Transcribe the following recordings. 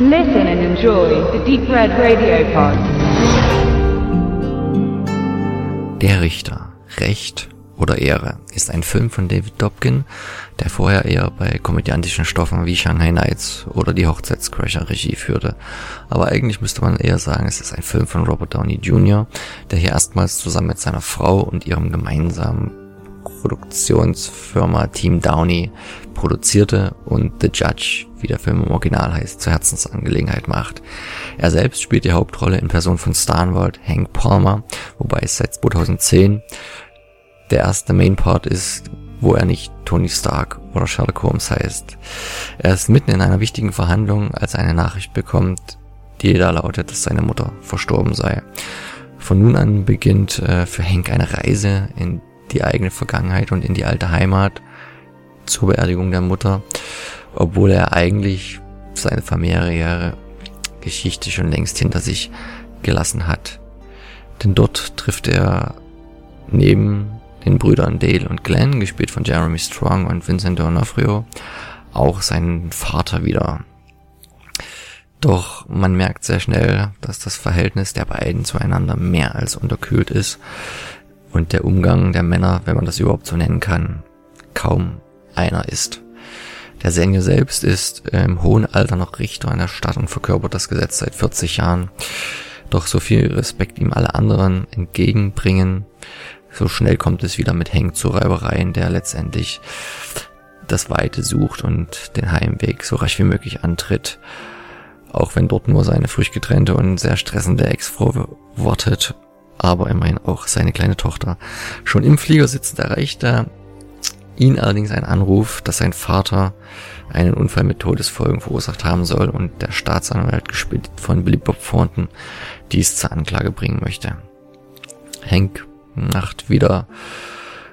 Listen and enjoy the Deep Red Radio Pod. Der Richter. Recht oder Ehre ist ein Film von David Dobkin, der vorher eher bei komödiantischen Stoffen wie Shanghai Nights oder die Hochzeitscrasher Regie führte. Aber eigentlich müsste man eher sagen, es ist ein Film von Robert Downey Jr., der hier erstmals zusammen mit seiner Frau und ihrem gemeinsamen Produktionsfirma Team Downey produzierte und The Judge, wie der Film im Original heißt, zur Herzensangelegenheit macht. Er selbst spielt die Hauptrolle in Person von Starnwald, Hank Palmer, wobei es seit 2010 der erste Main Part ist, wo er nicht Tony Stark oder Sherlock Holmes heißt. Er ist mitten in einer wichtigen Verhandlung, als er eine Nachricht bekommt, die da lautet, dass seine Mutter verstorben sei. Von nun an beginnt äh, für Hank eine Reise in die eigene Vergangenheit und in die alte Heimat zur Beerdigung der Mutter, obwohl er eigentlich seine familiäre Geschichte schon längst hinter sich gelassen hat. Denn dort trifft er neben den Brüdern Dale und Glenn, gespielt von Jeremy Strong und Vincent D'Onofrio, auch seinen Vater wieder. Doch man merkt sehr schnell, dass das Verhältnis der beiden zueinander mehr als unterkühlt ist und der Umgang der Männer, wenn man das überhaupt so nennen kann, kaum einer ist. Der Senior selbst ist im hohen Alter noch Richter in der Stadt und verkörpert das Gesetz seit 40 Jahren. Doch so viel Respekt ihm alle anderen entgegenbringen, so schnell kommt es wieder mit Hank zu Reibereien, der letztendlich das Weite sucht und den Heimweg so rasch wie möglich antritt. Auch wenn dort nur seine frisch getrennte und sehr stressende Ex-Frau wartet, aber immerhin auch seine kleine Tochter. Schon im Flieger sitzend erreicht er ihn allerdings ein Anruf, dass sein Vater einen Unfall mit Todesfolgen verursacht haben soll und der Staatsanwalt gespielt von Billy Bob Thornton dies zur Anklage bringen möchte. Hank macht wieder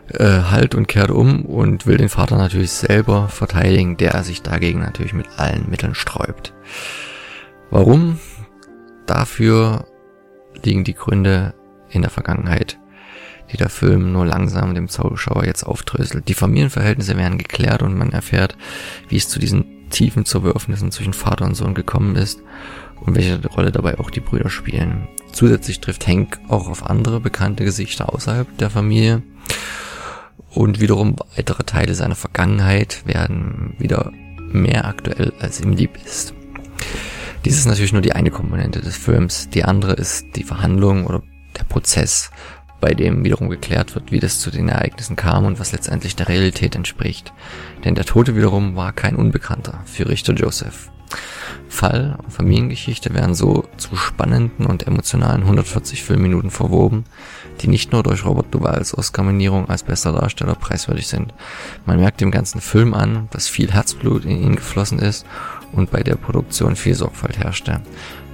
äh, Halt und kehrt um und will den Vater natürlich selber verteidigen, der sich dagegen natürlich mit allen Mitteln sträubt. Warum? Dafür liegen die Gründe in der Vergangenheit, die der Film nur langsam dem Zuschauer jetzt aufdröselt. Die Familienverhältnisse werden geklärt und man erfährt, wie es zu diesen tiefen Zerwürfnissen zwischen Vater und Sohn gekommen ist und welche Rolle dabei auch die Brüder spielen. Zusätzlich trifft Hank auch auf andere bekannte Gesichter außerhalb der Familie. Und wiederum weitere Teile seiner Vergangenheit werden wieder mehr aktuell, als ihm lieb ist. Dies ist natürlich nur die eine Komponente des Films. Die andere ist die Verhandlung oder der Prozess, bei dem wiederum geklärt wird, wie das zu den Ereignissen kam und was letztendlich der Realität entspricht. Denn der Tote wiederum war kein Unbekannter für Richter Joseph. Fall und Familiengeschichte werden so zu spannenden und emotionalen 140 Filmminuten verwoben, die nicht nur durch Robert Duvals Oscar-Nominierung als bester Darsteller preiswürdig sind. Man merkt dem ganzen Film an, dass viel Herzblut in ihn geflossen ist und bei der Produktion viel Sorgfalt herrschte.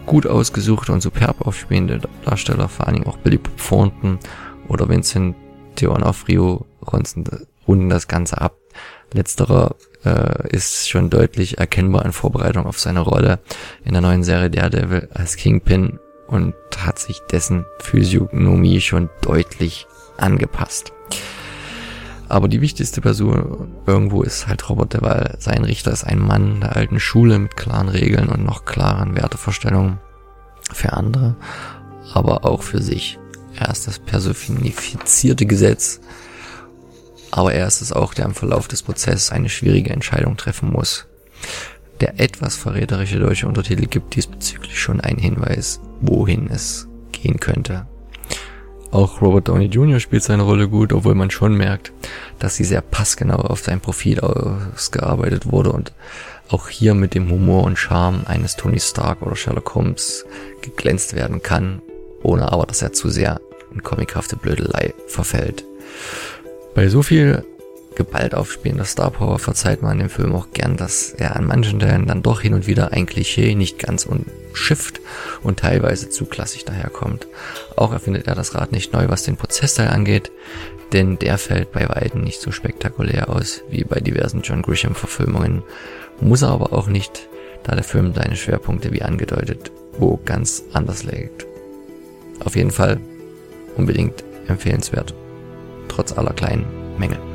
Gut ausgesuchte und superb aufspielende Darsteller, vor allen Dingen auch Billy Thornton oder Vincent D'Onofrio runden das Ganze ab. Letzterer äh, ist schon deutlich erkennbar in Vorbereitung auf seine Rolle in der neuen Serie Daredevil als Kingpin und hat sich dessen Physiognomie schon deutlich angepasst. Aber die wichtigste Person irgendwo ist halt Robert Duvall. Sein Richter ist ein Mann der alten Schule mit klaren Regeln und noch klaren Wertevorstellungen für andere, aber auch für sich. Er ist das personifizierte Gesetz aber er ist es auch, der im Verlauf des Prozesses eine schwierige Entscheidung treffen muss. Der etwas verräterische deutsche Untertitel gibt diesbezüglich schon einen Hinweis, wohin es gehen könnte. Auch Robert Downey Jr. spielt seine Rolle gut, obwohl man schon merkt, dass sie sehr passgenau auf sein Profil ausgearbeitet wurde und auch hier mit dem Humor und Charme eines Tony Stark oder Sherlock Holmes geglänzt werden kann, ohne aber, dass er zu sehr in comichafte Blödelei verfällt. Bei so viel Gewalt aufspielender Star Power verzeiht man dem Film auch gern, dass er an manchen Stellen dann doch hin und wieder ein Klischee nicht ganz umschifft und teilweise zu klassisch daherkommt. Auch erfindet er das Rad nicht neu, was den Prozessteil angeht, denn der fällt bei weitem nicht so spektakulär aus wie bei diversen John Grisham Verfilmungen, muss er aber auch nicht, da der Film seine Schwerpunkte wie angedeutet wo ganz anders legt. Auf jeden Fall unbedingt empfehlenswert trotz aller kleinen Mängel.